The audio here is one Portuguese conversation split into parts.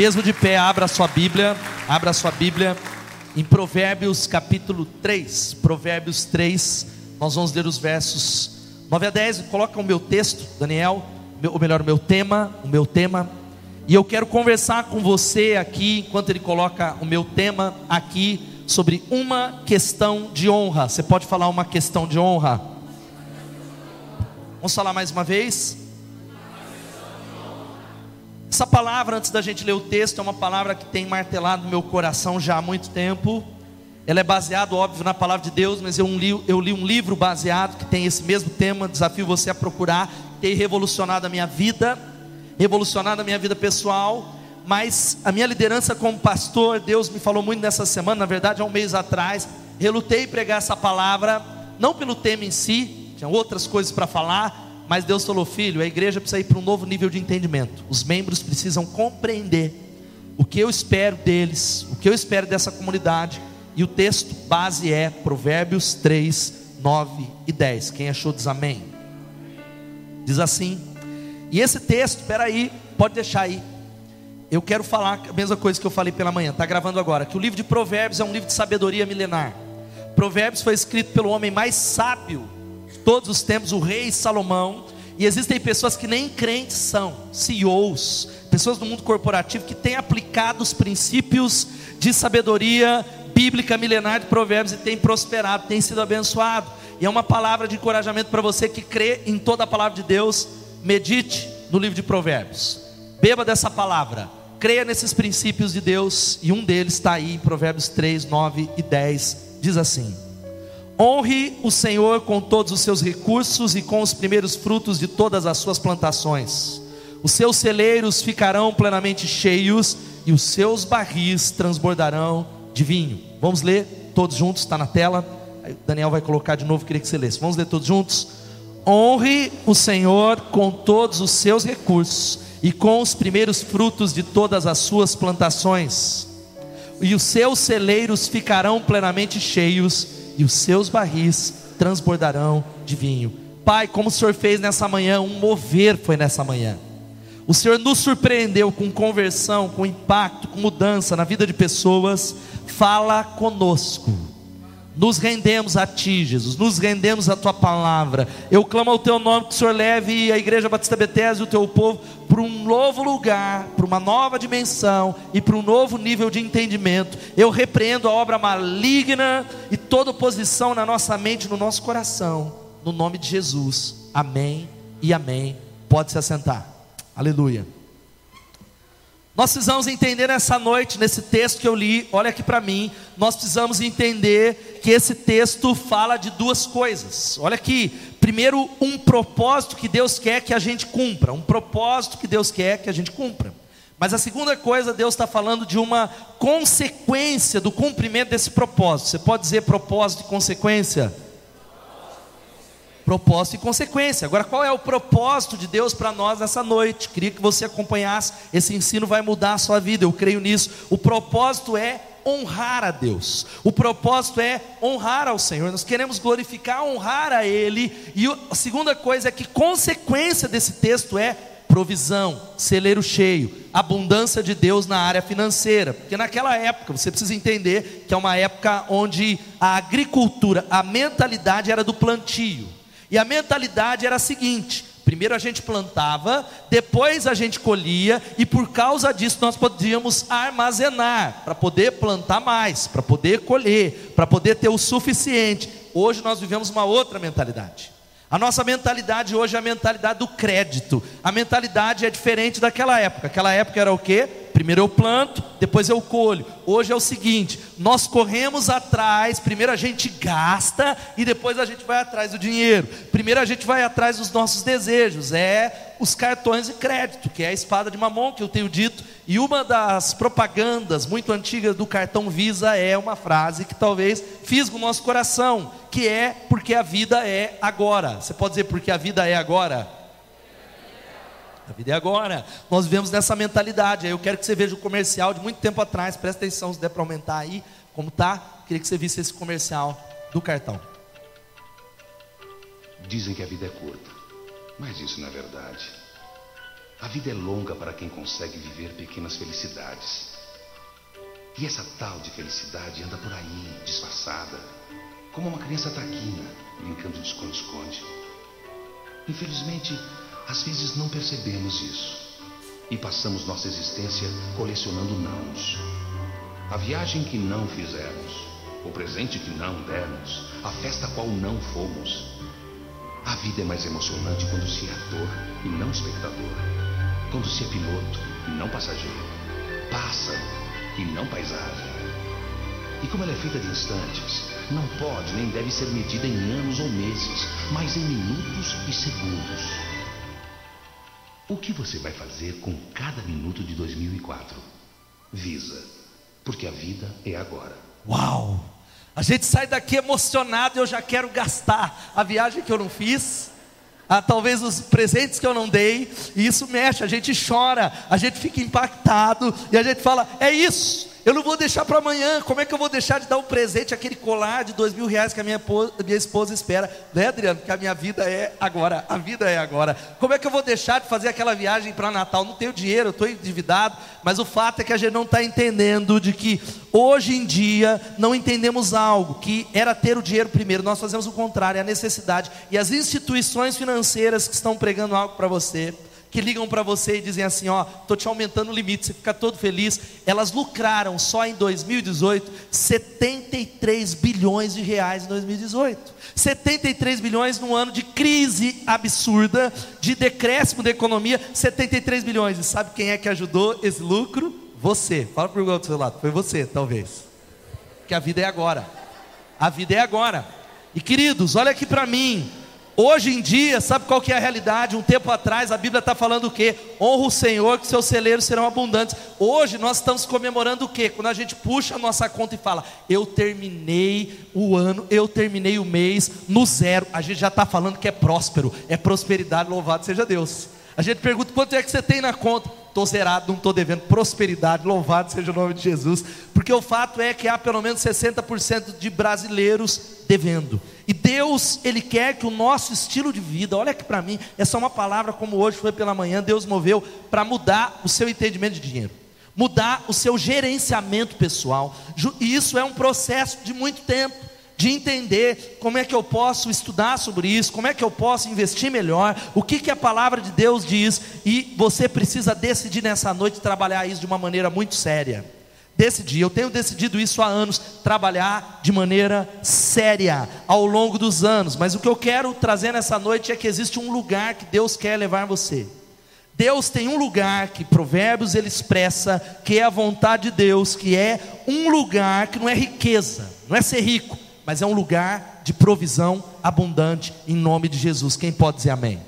Mesmo de pé, abra a sua Bíblia, abra a sua Bíblia em Provérbios capítulo 3. Provérbios 3, nós vamos ler os versos 9 a 10. Coloca o meu texto, Daniel, ou melhor, o meu tema, o meu tema. E eu quero conversar com você aqui, enquanto ele coloca o meu tema aqui, sobre uma questão de honra. Você pode falar uma questão de honra? Vamos falar mais uma vez? Essa palavra, antes da gente ler o texto, é uma palavra que tem martelado meu coração já há muito tempo. Ela é baseada, óbvio, na palavra de Deus, mas eu li, eu li um livro baseado que tem esse mesmo tema. Desafio você a procurar. Tem revolucionado a minha vida, revolucionado a minha vida pessoal. Mas a minha liderança como pastor, Deus me falou muito nessa semana, na verdade, há um mês atrás. Relutei em pregar essa palavra, não pelo tema em si, tinha outras coisas para falar, mas Deus falou: filho, a igreja precisa ir para um novo nível de entendimento. Os membros precisam compreender o que eu espero deles, o que eu espero dessa comunidade. E o texto base é Provérbios 3, 9 e 10. Quem achou diz amém. Diz assim. E esse texto, espera aí, pode deixar aí. Eu quero falar a mesma coisa que eu falei pela manhã, está gravando agora, que o livro de Provérbios é um livro de sabedoria milenar. Provérbios foi escrito pelo homem mais sábio todos os tempos, o rei Salomão, e existem pessoas que nem crentes são, CEOs, pessoas do mundo corporativo que têm aplicado os princípios de sabedoria bíblica milenar de Provérbios e têm prosperado, têm sido abençoado. E é uma palavra de encorajamento para você que crê em toda a palavra de Deus. Medite no livro de Provérbios. Beba dessa palavra. Creia nesses princípios de Deus. E um deles está aí em Provérbios 3, 9 e 10. Diz assim: Honre o Senhor com todos os seus recursos e com os primeiros frutos de todas as suas plantações. Os seus celeiros ficarão plenamente cheios e os seus barris transbordarão de vinho. Vamos ler todos juntos, está na tela. Daniel vai colocar de novo, queria que você lesse. Vamos ler todos juntos? Honre o Senhor com todos os seus recursos e com os primeiros frutos de todas as suas plantações, e os seus celeiros ficarão plenamente cheios e os seus barris transbordarão de vinho. Pai, como o Senhor fez nessa manhã, um mover foi nessa manhã. O Senhor nos surpreendeu com conversão, com impacto, com mudança na vida de pessoas. Fala conosco. Nos rendemos a Ti, Jesus, nos rendemos à Tua palavra. Eu clamo ao Teu nome que o Senhor leve a Igreja Batista Bethesda e o Teu povo para um novo lugar, para uma nova dimensão e para um novo nível de entendimento. Eu repreendo a obra maligna e toda oposição na nossa mente, no nosso coração, no nome de Jesus. Amém e amém. Pode se assentar. Aleluia. Nós precisamos entender nessa noite, nesse texto que eu li, olha aqui para mim, nós precisamos entender que esse texto fala de duas coisas. Olha aqui, primeiro, um propósito que Deus quer que a gente cumpra, um propósito que Deus quer que a gente cumpra. Mas a segunda coisa, Deus está falando de uma consequência do cumprimento desse propósito. Você pode dizer propósito e consequência? Propósito e consequência. Agora, qual é o propósito de Deus para nós nessa noite? Queria que você acompanhasse. Esse ensino vai mudar a sua vida, eu creio nisso. O propósito é honrar a Deus. O propósito é honrar ao Senhor. Nós queremos glorificar, honrar a Ele. E a segunda coisa é que consequência desse texto é provisão, celeiro cheio, abundância de Deus na área financeira. Porque naquela época, você precisa entender que é uma época onde a agricultura, a mentalidade era do plantio. E a mentalidade era a seguinte: primeiro a gente plantava, depois a gente colhia, e por causa disso nós podíamos armazenar, para poder plantar mais, para poder colher, para poder ter o suficiente. Hoje nós vivemos uma outra mentalidade. A nossa mentalidade hoje é a mentalidade do crédito. A mentalidade é diferente daquela época. Aquela época era o quê? Primeiro eu planto, depois eu colho. Hoje é o seguinte: nós corremos atrás, primeiro a gente gasta e depois a gente vai atrás do dinheiro. Primeiro a gente vai atrás dos nossos desejos, é os cartões de crédito, que é a espada de mamon que eu tenho dito. E uma das propagandas muito antigas do cartão Visa é uma frase que talvez fisga o nosso coração, que é porque a vida é agora. Você pode dizer porque a vida é agora? A vida é agora. Nós vivemos nessa mentalidade. Eu quero que você veja o comercial de muito tempo atrás. Presta atenção se der para aumentar aí. Como tá? Queria que você visse esse comercial do cartão. Dizem que a vida é curta, mas isso não é verdade. A vida é longa para quem consegue viver pequenas felicidades. E essa tal de felicidade anda por aí, disfarçada, como uma criança traquina, brincando de esconde-esconde. Infelizmente, às vezes não percebemos isso e passamos nossa existência colecionando nãos. A viagem que não fizemos, o presente que não demos, a festa a qual não fomos. A vida é mais emocionante quando se é ator e não espectador, quando se é piloto e não passageiro, pássaro e não paisagem. E como ela é feita de instantes, não pode nem deve ser medida em anos ou meses, mas em minutos e segundos. O que você vai fazer com cada minuto de 2004? Visa, porque a vida é agora. Uau! A gente sai daqui emocionado eu já quero gastar a viagem que eu não fiz, a, talvez os presentes que eu não dei, e isso mexe, a gente chora, a gente fica impactado, e a gente fala: é isso, eu não vou deixar para amanhã. Como é que eu vou deixar de dar um presente, aquele colar de dois mil reais que a minha, minha esposa espera? Né, Adriano? Porque a minha vida é agora. A vida é agora. Como é que eu vou deixar de fazer aquela viagem para Natal? Não tenho dinheiro, estou endividado. Mas o fato é que a gente não está entendendo de que hoje em dia não entendemos algo que era ter o dinheiro primeiro. Nós fazemos o contrário, é a necessidade. E as instituições financeiras que estão pregando algo para você que ligam para você e dizem assim: Ó, estou te aumentando o limite, você fica todo feliz. Elas lucraram só em 2018 73 bilhões de reais em 2018. 73 bilhões num ano de crise absurda, de decréscimo da economia, 73 bilhões. E sabe quem é que ajudou esse lucro? Você. Fala para o outro seu lado, foi você, talvez. Que a vida é agora. A vida é agora. E queridos, olha aqui para mim. Hoje em dia, sabe qual que é a realidade? Um tempo atrás a Bíblia está falando o quê? Honra o Senhor, que seus celeiros serão abundantes. Hoje nós estamos comemorando o quê? Quando a gente puxa a nossa conta e fala, eu terminei o ano, eu terminei o mês no zero. A gente já está falando que é próspero, é prosperidade, louvado seja Deus. A gente pergunta quanto é que você tem na conta. Estou zerado, não estou devendo. Prosperidade, louvado seja o nome de Jesus. Porque o fato é que há pelo menos 60% de brasileiros devendo. E Deus, Ele quer que o nosso estilo de vida, olha aqui para mim, é uma palavra como hoje foi pela manhã, Deus moveu para mudar o seu entendimento de dinheiro, mudar o seu gerenciamento pessoal. E isso é um processo de muito tempo de entender como é que eu posso estudar sobre isso, como é que eu posso investir melhor, o que, que a palavra de Deus diz, e você precisa decidir nessa noite trabalhar isso de uma maneira muito séria. Decidir, eu tenho decidido isso há anos, trabalhar de maneira séria ao longo dos anos, mas o que eu quero trazer nessa noite é que existe um lugar que Deus quer levar você. Deus tem um lugar que Provérbios ele expressa, que é a vontade de Deus, que é um lugar que não é riqueza, não é ser rico, mas é um lugar de provisão abundante em nome de Jesus. Quem pode dizer amém?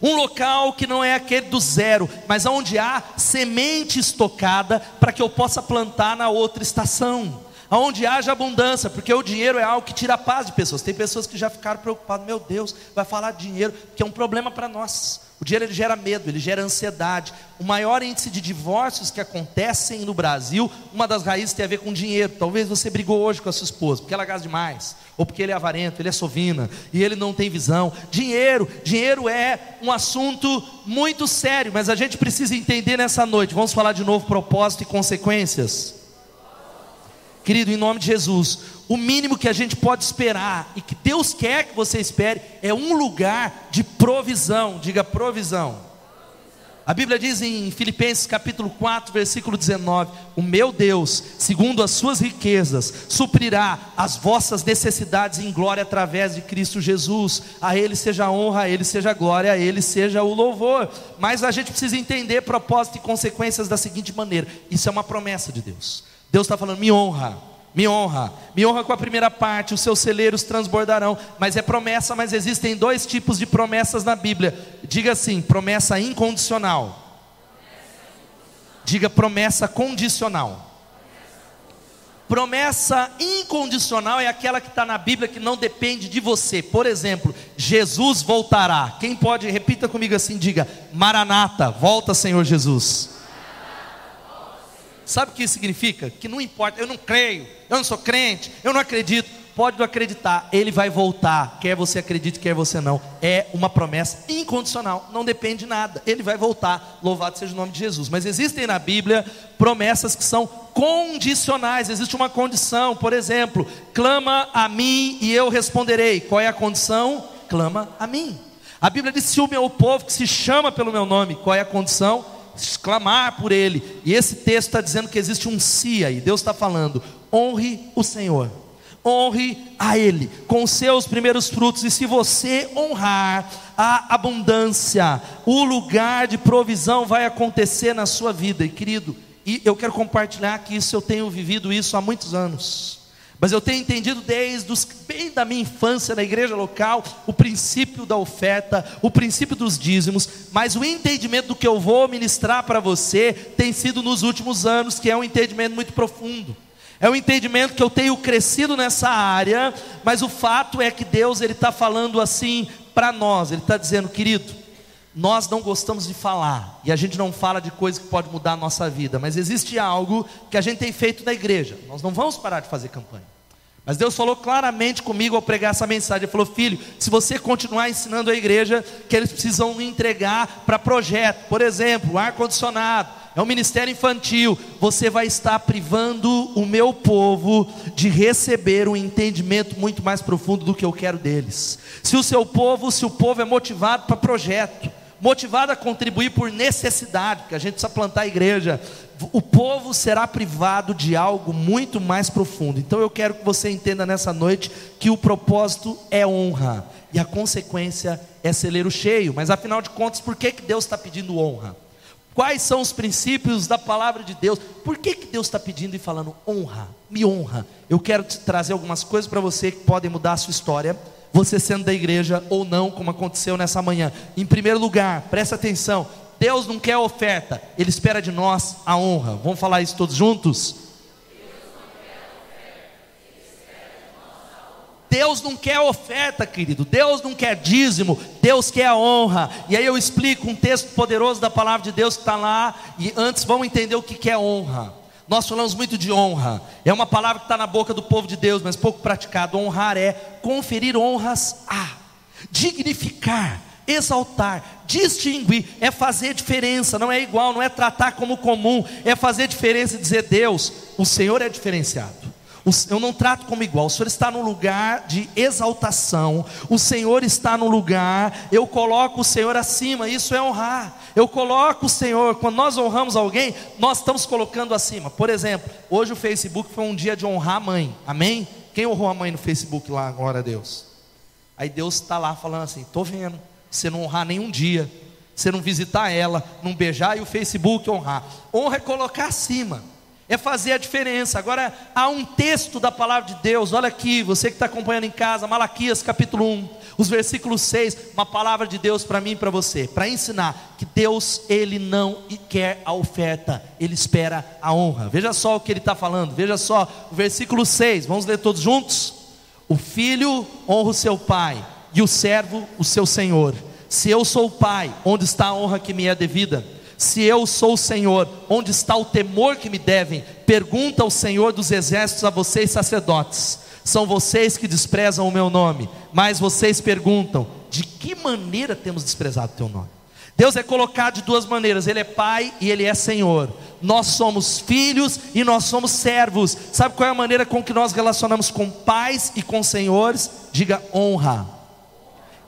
Um local que não é aquele do zero, mas onde há semente estocada para que eu possa plantar na outra estação. Onde haja abundância, porque o dinheiro é algo que tira a paz de pessoas. Tem pessoas que já ficaram preocupadas, meu Deus, vai falar de dinheiro, que é um problema para nós. O dinheiro ele gera medo, ele gera ansiedade. O maior índice de divórcios que acontecem no Brasil, uma das raízes tem a ver com dinheiro. Talvez você brigou hoje com a sua esposa, porque ela gasta demais, ou porque ele é avarento, ele é sovina, e ele não tem visão. Dinheiro, dinheiro é um assunto muito sério, mas a gente precisa entender nessa noite. Vamos falar de novo propósito e consequências. Querido, em nome de Jesus, o mínimo que a gente pode esperar e que Deus quer que você espere é um lugar de provisão. Diga provisão. A Bíblia diz em Filipenses capítulo 4, versículo 19: O meu Deus, segundo as suas riquezas, suprirá as vossas necessidades em glória através de Cristo Jesus. A Ele seja a honra, a Ele seja a glória, a Ele seja o louvor. Mas a gente precisa entender propósito e consequências da seguinte maneira: isso é uma promessa de Deus. Deus está falando, me honra, me honra, me honra com a primeira parte, os seus celeiros transbordarão. Mas é promessa, mas existem dois tipos de promessas na Bíblia. Diga assim: promessa incondicional. Diga promessa condicional. Promessa incondicional é aquela que está na Bíblia que não depende de você. Por exemplo, Jesus voltará. Quem pode, repita comigo assim: diga, Maranata, volta Senhor Jesus. Sabe o que isso significa? Que não importa, eu não creio, eu não sou crente, eu não acredito. pode não acreditar, ele vai voltar, quer você acredite, quer você não. É uma promessa incondicional, não depende de nada. Ele vai voltar, louvado seja o nome de Jesus. Mas existem na Bíblia promessas que são condicionais, existe uma condição, por exemplo, clama a mim e eu responderei. Qual é a condição? Clama a mim. A Bíblia diz: se o meu povo que se chama pelo meu nome, qual é a condição? Clamar por ele. E esse texto está dizendo que existe um si aí. Deus está falando: honre o Senhor honre a Ele com os seus primeiros frutos, e se você honrar a abundância, o lugar de provisão vai acontecer na sua vida, e querido, e eu quero compartilhar que isso eu tenho vivido isso há muitos anos. Mas eu tenho entendido desde os, bem da minha infância na igreja local o princípio da oferta, o princípio dos dízimos, mas o entendimento do que eu vou ministrar para você tem sido nos últimos anos, que é um entendimento muito profundo. É um entendimento que eu tenho crescido nessa área, mas o fato é que Deus ele está falando assim para nós. Ele está dizendo, querido, nós não gostamos de falar e a gente não fala de coisas que pode mudar a nossa vida, mas existe algo que a gente tem feito na igreja. Nós não vamos parar de fazer campanha. Mas Deus falou claramente comigo ao pregar essa mensagem. Ele falou: Filho, se você continuar ensinando a igreja que eles precisam entregar para projeto, por exemplo, ar-condicionado, é um ministério infantil, você vai estar privando o meu povo de receber um entendimento muito mais profundo do que eu quero deles. Se o seu povo, se o povo é motivado para projeto, motivado a contribuir por necessidade, porque a gente precisa plantar a igreja, o povo será privado de algo muito mais profundo. Então eu quero que você entenda nessa noite que o propósito é honra e a consequência é celeiro cheio. Mas afinal de contas, por que, que Deus está pedindo honra? Quais são os princípios da palavra de Deus? Por que, que Deus está pedindo e falando honra, me honra? Eu quero te trazer algumas coisas para você que podem mudar a sua história você sendo da igreja ou não, como aconteceu nessa manhã. Em primeiro lugar, presta atenção: Deus não quer oferta, Ele espera de nós a honra. Vamos falar isso todos juntos? Deus não quer oferta, querido. Deus não quer dízimo. Deus quer a honra. E aí eu explico um texto poderoso da palavra de Deus que está lá. E antes vamos entender o que é honra. Nós falamos muito de honra, é uma palavra que está na boca do povo de Deus, mas pouco praticado. Honrar é conferir honras a, dignificar, exaltar, distinguir, é fazer diferença, não é igual, não é tratar como comum, é fazer diferença e dizer: Deus, o Senhor é diferenciado. Eu não trato como igual, o Senhor está no lugar de exaltação, o Senhor está no lugar, eu coloco o Senhor acima, isso é honrar. Eu coloco o Senhor, quando nós honramos alguém, nós estamos colocando acima. Por exemplo, hoje o Facebook foi um dia de honrar a mãe, amém? Quem honrou a mãe no Facebook lá, glória a Deus? Aí Deus está lá falando assim: estou vendo, você não honrar nenhum dia, você não visitar ela, não beijar e o Facebook honrar. Honra é colocar acima é fazer a diferença. Agora, há um texto da palavra de Deus, olha aqui, você que está acompanhando em casa, Malaquias capítulo 1, os versículos 6, uma palavra de Deus para mim e para você, para ensinar que Deus, Ele não quer a oferta, Ele espera a honra. Veja só o que Ele está falando, veja só o versículo 6, vamos ler todos juntos? O filho honra o seu pai, e o servo o seu senhor. Se eu sou o pai, onde está a honra que me é devida? Se eu sou o Senhor, onde está o temor que me devem? Pergunta ao Senhor dos exércitos a vocês, sacerdotes. São vocês que desprezam o meu nome, mas vocês perguntam: de que maneira temos desprezado o teu nome? Deus é colocado de duas maneiras: Ele é Pai e Ele é Senhor. Nós somos filhos e nós somos servos. Sabe qual é a maneira com que nós relacionamos com pais e com senhores? Diga honra.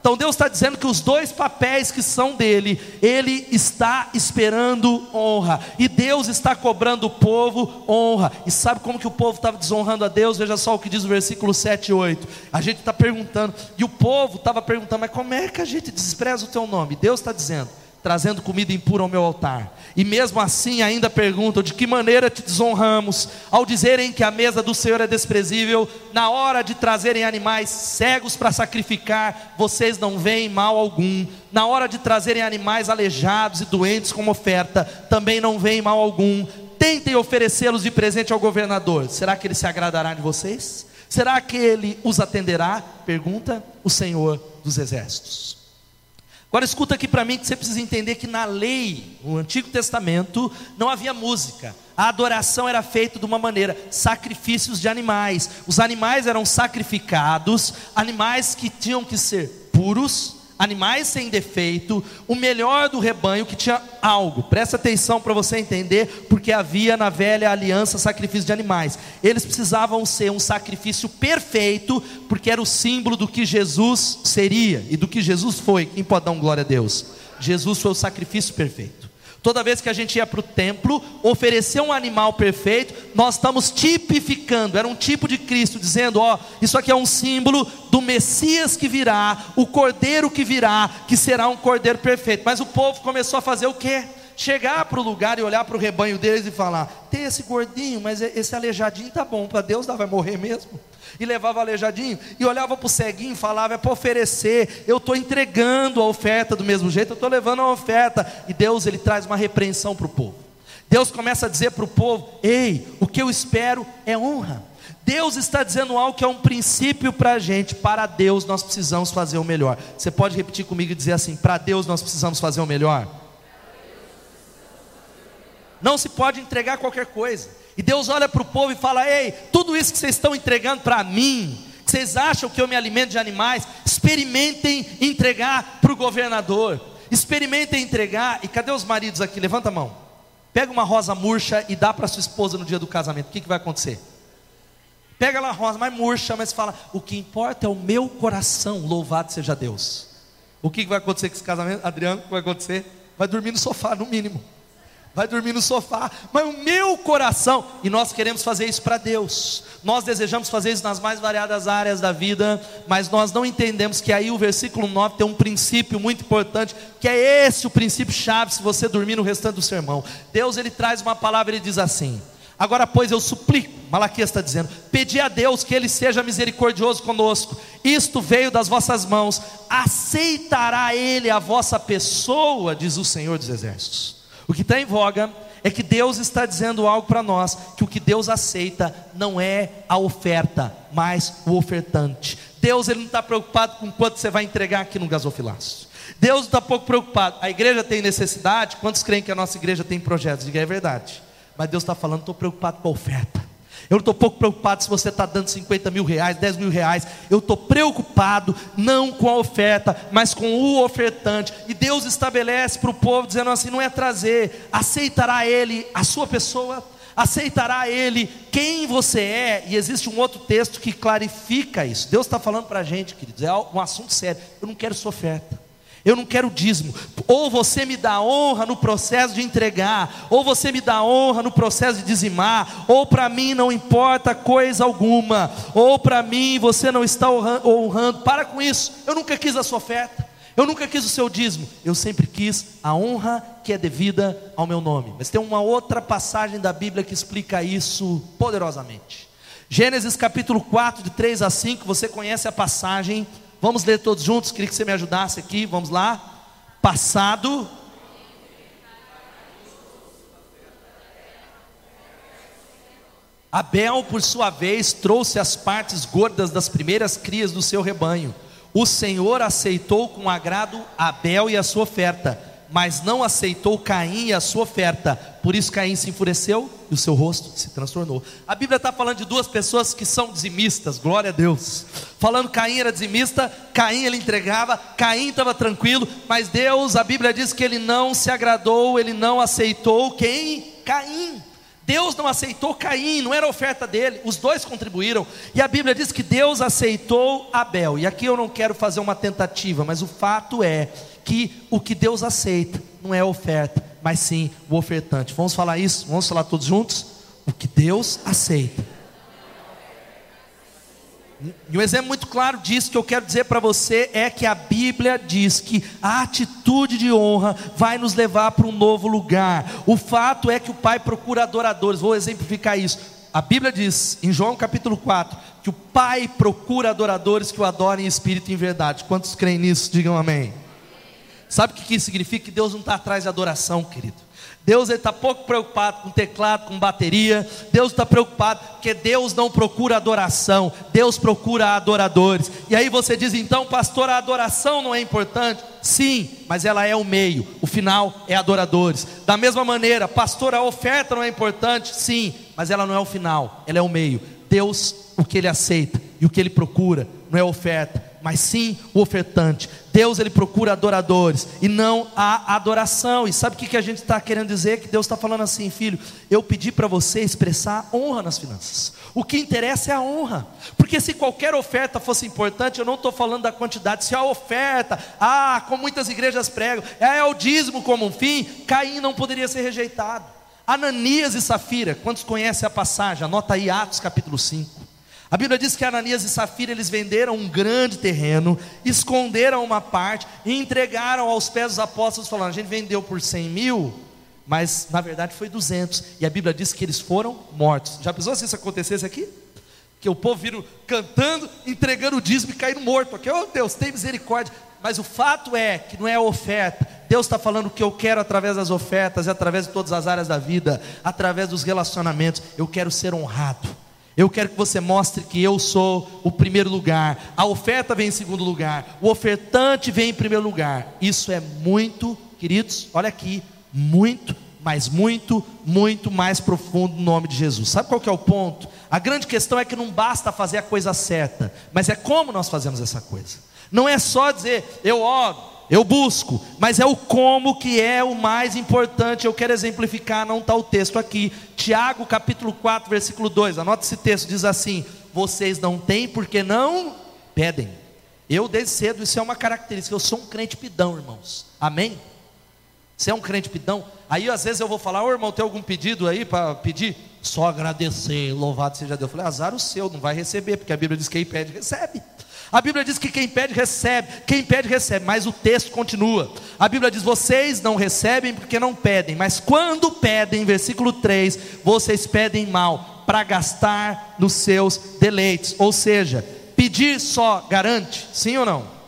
Então Deus está dizendo que os dois papéis que são dele, ele está esperando honra, e Deus está cobrando o povo honra. E sabe como que o povo estava desonrando a Deus? Veja só o que diz o versículo 7 e 8. A gente está perguntando, e o povo estava perguntando, mas como é que a gente despreza o teu nome? Deus está dizendo, trazendo comida impura ao meu altar. E mesmo assim ainda perguntam: de que maneira te desonramos? Ao dizerem que a mesa do Senhor é desprezível, na hora de trazerem animais cegos para sacrificar, vocês não veem mal algum. Na hora de trazerem animais aleijados e doentes como oferta, também não veem mal algum. Tentem oferecê-los de presente ao governador. Será que ele se agradará de vocês? Será que ele os atenderá? Pergunta o Senhor dos Exércitos. Agora escuta aqui para mim que você precisa entender que na lei, no Antigo Testamento, não havia música. A adoração era feita de uma maneira, sacrifícios de animais. Os animais eram sacrificados, animais que tinham que ser puros, animais sem defeito, o melhor do rebanho que tinha algo. Presta atenção para você entender, porque havia na velha aliança sacrifício de animais. Eles precisavam ser um sacrifício perfeito, porque era o símbolo do que Jesus seria e do que Jesus foi. Quem pode dar um glória a Deus? Jesus foi o sacrifício perfeito. Toda vez que a gente ia para o templo, oferecer um animal perfeito, nós estamos tipificando, era um tipo de Cristo, dizendo: ó, isso aqui é um símbolo do Messias que virá, o cordeiro que virá, que será um cordeiro perfeito. Mas o povo começou a fazer o quê? Chegar para o lugar e olhar para o rebanho deles e falar: tem esse gordinho, mas esse aleijadinho tá bom, para Deus vai morrer mesmo e levava aleijadinho, e olhava para o ceguinho e falava: é para oferecer, eu estou entregando a oferta do mesmo jeito, eu estou levando a oferta, e Deus ele traz uma repreensão para o povo. Deus começa a dizer para o povo: ei, o que eu espero é honra. Deus está dizendo algo que é um princípio para a gente. Para Deus nós precisamos fazer o melhor. Você pode repetir comigo e dizer assim: para Deus nós precisamos fazer o melhor? Não se pode entregar qualquer coisa. E Deus olha para o povo e fala: Ei, tudo isso que vocês estão entregando para mim, que vocês acham que eu me alimento de animais, experimentem entregar para o governador, experimentem entregar. E cadê os maridos aqui? Levanta a mão. Pega uma rosa murcha e dá para sua esposa no dia do casamento. O que, que vai acontecer? Pega lá a rosa mais murcha, mas fala: O que importa é o meu coração, louvado seja Deus. O que, que vai acontecer com esse casamento? Adriano, o que vai acontecer? Vai dormir no sofá, no mínimo vai dormir no sofá, mas o meu coração, e nós queremos fazer isso para Deus, nós desejamos fazer isso nas mais variadas áreas da vida, mas nós não entendemos que aí o versículo 9 tem um princípio muito importante, que é esse o princípio chave, se você dormir no restante do sermão. Deus ele traz uma palavra, ele diz assim: Agora, pois, eu suplico, Malaquias está dizendo: pedi a Deus que Ele seja misericordioso conosco, isto veio das vossas mãos, aceitará Ele a vossa pessoa, diz o Senhor dos Exércitos. O que está em voga é que Deus está dizendo algo para nós, que o que Deus aceita não é a oferta, mas o ofertante. Deus ele não está preocupado com quanto você vai entregar aqui no gasofilácio. Deus está pouco preocupado. A igreja tem necessidade, quantos creem que a nossa igreja tem projetos? Diga é verdade. Mas Deus está falando, estou preocupado com a oferta. Eu estou pouco preocupado se você está dando 50 mil reais, 10 mil reais. Eu estou preocupado não com a oferta, mas com o ofertante. E Deus estabelece para o povo, dizendo assim: não é trazer, aceitará ele a sua pessoa, aceitará ele quem você é. E existe um outro texto que clarifica isso. Deus está falando para a gente, queridos, é um assunto sério. Eu não quero sua oferta. Eu não quero dízimo. Ou você me dá honra no processo de entregar, ou você me dá honra no processo de dizimar, ou para mim não importa coisa alguma, ou para mim você não está honrando. Para com isso. Eu nunca quis a sua oferta. Eu nunca quis o seu dízimo. Eu sempre quis a honra que é devida ao meu nome. Mas tem uma outra passagem da Bíblia que explica isso poderosamente. Gênesis capítulo 4, de 3 a 5, você conhece a passagem Vamos ler todos juntos? Queria que você me ajudasse aqui. Vamos lá. Passado. Abel, por sua vez, trouxe as partes gordas das primeiras crias do seu rebanho. O Senhor aceitou com agrado Abel e a sua oferta mas não aceitou Caim e a sua oferta. Por isso Caim se enfureceu e o seu rosto se transtornou. A Bíblia está falando de duas pessoas que são dizimistas, glória a Deus. Falando Caim era dizimista, Caim ele entregava, Caim estava tranquilo, mas Deus, a Bíblia diz que ele não se agradou, ele não aceitou quem? Caim. Deus não aceitou Caim, não era oferta dele, os dois contribuíram. E a Bíblia diz que Deus aceitou Abel. E aqui eu não quero fazer uma tentativa, mas o fato é que o que Deus aceita não é a oferta, mas sim o ofertante. Vamos falar isso? Vamos falar todos juntos? O que Deus aceita. E um exemplo muito claro disso que eu quero dizer para você é que a Bíblia diz que a atitude de honra vai nos levar para um novo lugar. O fato é que o Pai procura adoradores. Vou exemplificar isso. A Bíblia diz em João capítulo 4 que o Pai procura adoradores que o adorem em espírito e em verdade. Quantos creem nisso? Digam amém. Sabe o que isso significa? Que Deus não está atrás de adoração, querido. Deus está pouco preocupado com teclado, com bateria. Deus está preocupado porque Deus não procura adoração, Deus procura adoradores. E aí você diz, então, pastor, a adoração não é importante? Sim, mas ela é o meio, o final é adoradores. Da mesma maneira, pastor, a oferta não é importante? Sim, mas ela não é o final, ela é o meio. Deus, o que ele aceita e o que ele procura, não é oferta, mas sim o ofertante. Deus ele procura adoradores e não a adoração. E sabe o que a gente está querendo dizer? Que Deus está falando assim, filho, eu pedi para você expressar honra nas finanças. O que interessa é a honra, porque se qualquer oferta fosse importante, eu não estou falando da quantidade. Se a oferta, ah, como muitas igrejas pregam, é o dízimo como um fim, Caim não poderia ser rejeitado. Ananias e Safira, quantos conhecem a passagem? Anota aí Atos capítulo 5. A Bíblia diz que Ananias e Safira eles venderam um grande terreno, esconderam uma parte e entregaram aos pés dos apóstolos, falando: a gente vendeu por 100 mil, mas na verdade foi 200. E a Bíblia diz que eles foram mortos. Já pensou se isso acontecesse aqui? Que o povo viram cantando, entregando o dízimo e caindo morto. Aqui, oh Deus, tem misericórdia. Mas o fato é que não é a oferta. Deus está falando o que eu quero através das ofertas através de todas as áreas da vida, através dos relacionamentos. Eu quero ser honrado. Eu quero que você mostre que eu sou o primeiro lugar. A oferta vem em segundo lugar. O ofertante vem em primeiro lugar. Isso é muito, queridos, olha aqui, muito, mas muito, muito mais profundo no nome de Jesus. Sabe qual que é o ponto? A grande questão é que não basta fazer a coisa certa, mas é como nós fazemos essa coisa. Não é só dizer, eu oro, eu busco, mas é o como que é o mais importante. Eu quero exemplificar, não está o texto aqui. Tiago capítulo 4, versículo 2. Anota esse texto, diz assim: Vocês não têm porque não pedem. Eu desde cedo, isso é uma característica. Eu sou um crente pidão, irmãos. Amém? Você é um crente pidão? Aí às vezes eu vou falar, ô irmão, tem algum pedido aí para pedir? Só agradecer, louvado seja Deus. Eu falei, azar o seu, não vai receber, porque a Bíblia diz que quem pede, recebe. A Bíblia diz que quem pede, recebe. Quem pede, recebe. Mas o texto continua. A Bíblia diz: vocês não recebem porque não pedem. Mas quando pedem, versículo 3, vocês pedem mal, para gastar nos seus deleites. Ou seja, pedir só garante, sim ou não?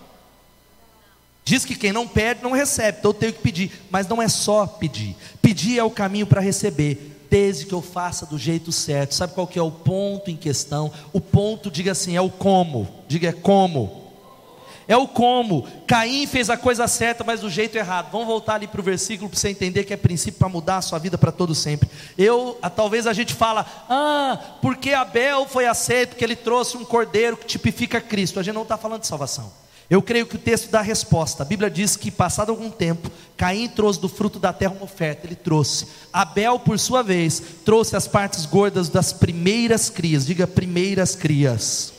Diz que quem não pede não recebe, então eu tenho que pedir, mas não é só pedir. Pedir é o caminho para receber desde que eu faça do jeito certo. Sabe qual que é o ponto em questão? O ponto, diga assim, é o como. Diga é como. É o como. Caim fez a coisa certa, mas do jeito errado. Vamos voltar ali para o versículo para você entender que é princípio para mudar a sua vida para todo sempre. Eu, talvez a gente fala, ah, porque Abel foi aceito, porque ele trouxe um cordeiro que tipifica Cristo. A gente não está falando de salvação. Eu creio que o texto dá a resposta. A Bíblia diz que, passado algum tempo, Caim trouxe do fruto da terra uma oferta. Ele trouxe. Abel, por sua vez, trouxe as partes gordas das primeiras crias. Diga, primeiras crias.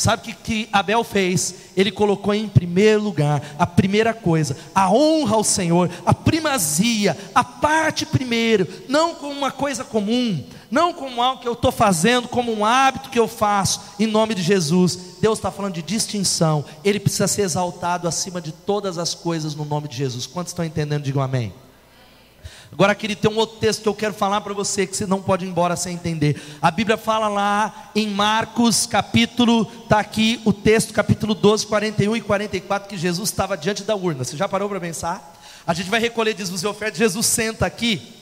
Sabe o que, que Abel fez? Ele colocou em primeiro lugar a primeira coisa, a honra ao Senhor, a primazia, a parte primeiro, não como uma coisa comum, não como algo que eu estou fazendo, como um hábito que eu faço, em nome de Jesus. Deus está falando de distinção, Ele precisa ser exaltado acima de todas as coisas no nome de Jesus. Quantos estão entendendo? Digam amém. Agora, querido, tem um outro texto que eu quero falar para você que você não pode ir embora sem entender. A Bíblia fala lá em Marcos, capítulo, está aqui o texto, capítulo 12, 41 e 44, que Jesus estava diante da urna. Você já parou para pensar? A gente vai recolher dízimos e ofertas, Jesus senta aqui,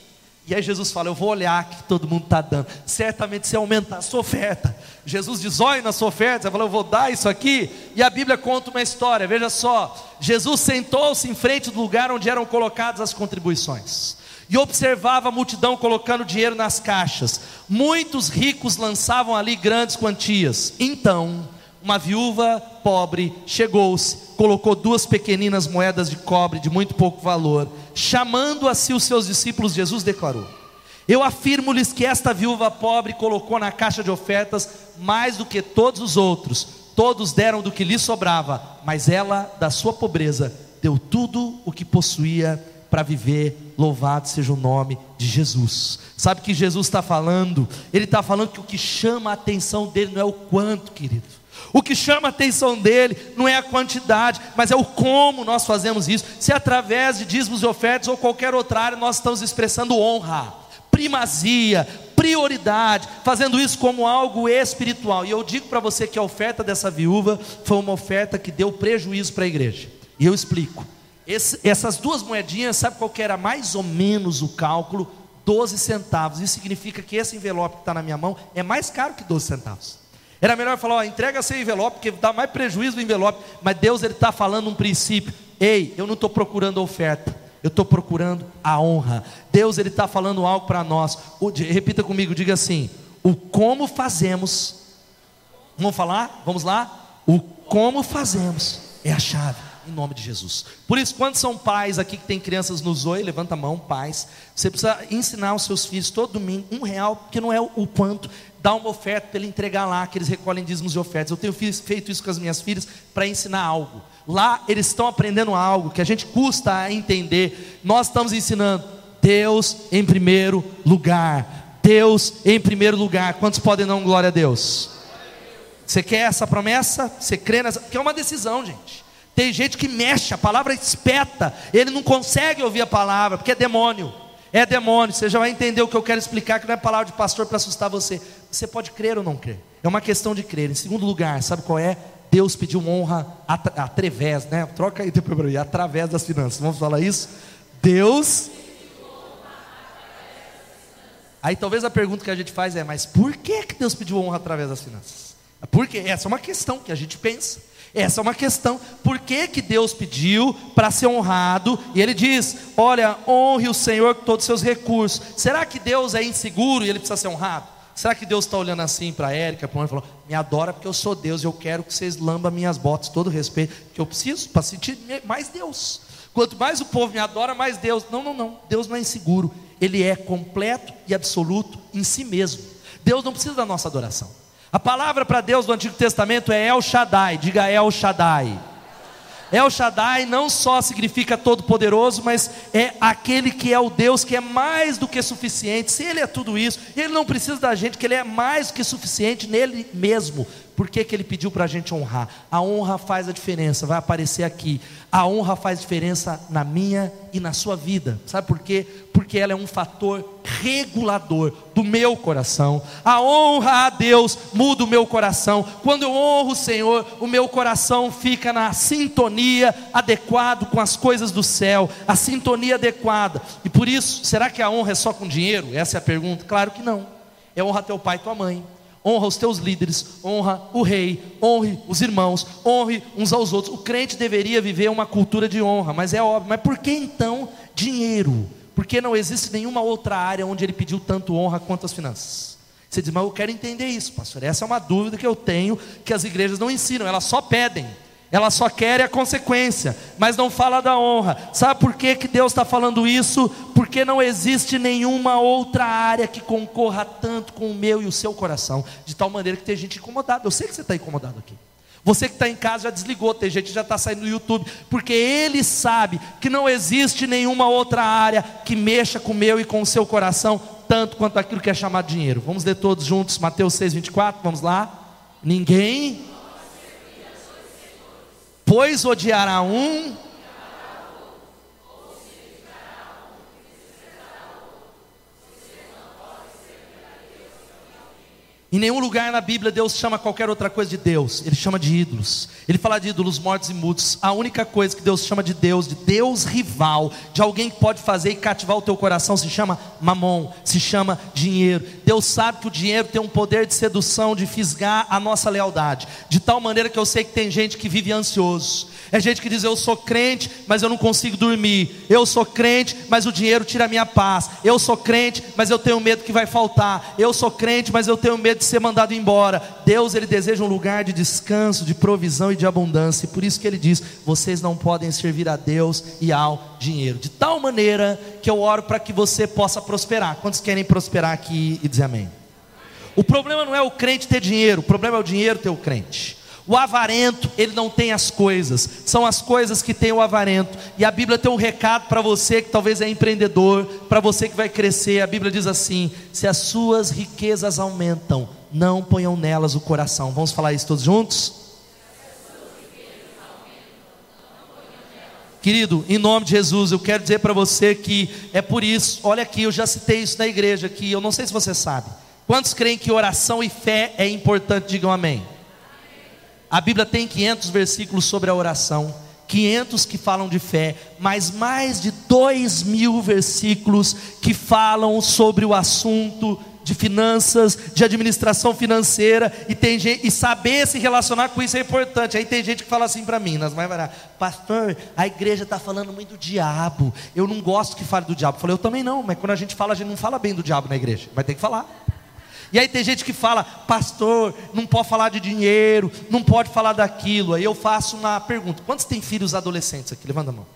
e aí Jesus fala: Eu vou olhar que todo mundo está dando. Certamente se aumentar a sua oferta. Jesus diz: Olhe na sua oferta. Você fala: Eu vou dar isso aqui. E a Bíblia conta uma história. Veja só: Jesus sentou-se em frente do lugar onde eram colocadas as contribuições e observava a multidão colocando dinheiro nas caixas. Muitos ricos lançavam ali grandes quantias. Então, uma viúva pobre chegou-se, colocou duas pequeninas moedas de cobre de muito pouco valor, chamando a si os seus discípulos, Jesus declarou: Eu afirmo-lhes que esta viúva pobre colocou na caixa de ofertas mais do que todos os outros. Todos deram do que lhe sobrava, mas ela, da sua pobreza, deu tudo o que possuía para viver, louvado seja o nome de Jesus. Sabe o que Jesus está falando? Ele está falando que o que chama a atenção dele não é o quanto, querido. O que chama a atenção dele não é a quantidade, mas é o como nós fazemos isso. Se através de dízimos e ofertas ou qualquer outra área nós estamos expressando honra, primazia, prioridade, fazendo isso como algo espiritual. E eu digo para você que a oferta dessa viúva foi uma oferta que deu prejuízo para a igreja. E eu explico. Esse, essas duas moedinhas, sabe qual que era mais ou menos o cálculo? 12 centavos. Isso significa que esse envelope que está na minha mão é mais caro que 12 centavos. Era melhor falar, ó, entrega seu envelope, porque dá mais prejuízo no envelope. Mas Deus ele está falando um princípio. Ei, eu não estou procurando oferta, eu estou procurando a honra. Deus ele está falando algo para nós. O, repita comigo, diga assim: o como fazemos. Vamos falar? Vamos lá? O como fazemos é a chave em nome de Jesus. Por isso, quando são pais aqui que tem crianças no Zoe, levanta a mão, pais. Você precisa ensinar os seus filhos todo domingo um real, porque não é o quanto, dá uma oferta para ele entregar lá, que eles recolhem dízimos e ofertas. Eu tenho feito isso com as minhas filhas para ensinar algo. Lá eles estão aprendendo algo que a gente custa a entender. Nós estamos ensinando Deus em primeiro lugar. Deus em primeiro lugar. Quantos podem dar glória a Deus? Você quer essa promessa? Você crê nessa? Que é uma decisão, gente. Tem gente que mexe, a palavra espeta, ele não consegue ouvir a palavra, porque é demônio. É demônio, você já vai entender o que eu quero explicar, que não é palavra de pastor para assustar você. Você pode crer ou não crer. É uma questão de crer. Em segundo lugar, sabe qual é? Deus pediu honra através, né? Troca aí depois para através das finanças. Vamos falar isso? Deus. Aí talvez a pergunta que a gente faz é: mas por que, que Deus pediu honra através das finanças? Porque essa é uma questão que a gente pensa. Essa é uma questão. Por que, que Deus pediu para ser honrado? E ele diz: Olha, honre o Senhor com todos os seus recursos. Será que Deus é inseguro e ele precisa ser honrado? Será que Deus está olhando assim para a Érica, para o e falou: Me adora porque eu sou Deus e eu quero que vocês lambam minhas botas, todo respeito, que eu preciso para sentir mais Deus. Quanto mais o povo me adora, mais Deus. Não, não, não. Deus não é inseguro. Ele é completo e absoluto em si mesmo. Deus não precisa da nossa adoração. A palavra para Deus do Antigo Testamento é El Shaddai, diga El Shaddai. El Shaddai não só significa todo-poderoso, mas é aquele que é o Deus que é mais do que suficiente. Se Ele é tudo isso, Ele não precisa da gente, que Ele é mais do que suficiente nele mesmo. Por que, que Ele pediu para a gente honrar? A honra faz a diferença, vai aparecer aqui. A honra faz diferença na minha e na sua vida. Sabe por quê? Porque ela é um fator regulador do meu coração. A honra a Deus muda o meu coração. Quando eu honro o Senhor, o meu coração fica na sintonia adequada com as coisas do céu, a sintonia adequada. E por isso, será que a honra é só com dinheiro? Essa é a pergunta. Claro que não. É honra teu pai e tua mãe honra os teus líderes, honra o rei, honre os irmãos, honre uns aos outros. O crente deveria viver uma cultura de honra, mas é óbvio. Mas por que então dinheiro? Porque não existe nenhuma outra área onde ele pediu tanto honra quanto as finanças. Você diz, mas eu quero entender isso, pastor. Essa é uma dúvida que eu tenho que as igrejas não ensinam, elas só pedem. Ela só quer a consequência, mas não fala da honra. Sabe por que, que Deus está falando isso? Porque não existe nenhuma outra área que concorra tanto com o meu e o seu coração, de tal maneira que tem gente incomodada. Eu sei que você está incomodado aqui. Você que está em casa já desligou, tem gente que já está saindo no YouTube, porque ele sabe que não existe nenhuma outra área que mexa com o meu e com o seu coração, tanto quanto aquilo que é chamado dinheiro. Vamos ler todos juntos, Mateus 6, 24, vamos lá. Ninguém Pois odiará um Em nenhum lugar na Bíblia Deus chama qualquer outra coisa de Deus, Ele chama de ídolos. Ele fala de ídolos mortos e mudos. A única coisa que Deus chama de Deus, de Deus rival, de alguém que pode fazer e cativar o teu coração, se chama mamon, se chama dinheiro. Deus sabe que o dinheiro tem um poder de sedução, de fisgar a nossa lealdade, de tal maneira que eu sei que tem gente que vive ansioso. É gente que diz: Eu sou crente, mas eu não consigo dormir. Eu sou crente, mas o dinheiro tira a minha paz. Eu sou crente, mas eu tenho medo que vai faltar. Eu sou crente, mas eu tenho medo de ser mandado embora. Deus, Ele deseja um lugar de descanso, de provisão e de abundância. E por isso que Ele diz: Vocês não podem servir a Deus e ao dinheiro. De tal maneira que eu oro para que você possa prosperar. Quantos querem prosperar aqui e dizer amém? O problema não é o crente ter dinheiro, o problema é o dinheiro ter o crente. O avarento, ele não tem as coisas, são as coisas que tem o avarento. E a Bíblia tem um recado para você que talvez é empreendedor, para você que vai crescer. A Bíblia diz assim: se as suas riquezas aumentam, não ponham nelas o coração. Vamos falar isso todos juntos? Querido, em nome de Jesus, eu quero dizer para você que é por isso, olha aqui, eu já citei isso na igreja aqui, eu não sei se você sabe. Quantos creem que oração e fé é importante? Digam amém. A Bíblia tem 500 versículos sobre a oração, 500 que falam de fé, mas mais de 2 mil versículos que falam sobre o assunto de finanças, de administração financeira, e, tem gente, e saber se relacionar com isso é importante. Aí tem gente que fala assim para mim, nas mais baratas, pastor, a igreja está falando muito do diabo, eu não gosto que fale do diabo. Eu falei, eu também não, mas quando a gente fala, a gente não fala bem do diabo na igreja, vai ter que falar. E aí tem gente que fala, pastor, não pode falar de dinheiro, não pode falar daquilo. Aí eu faço uma pergunta: quantos têm filhos adolescentes aqui? Levanta a mão.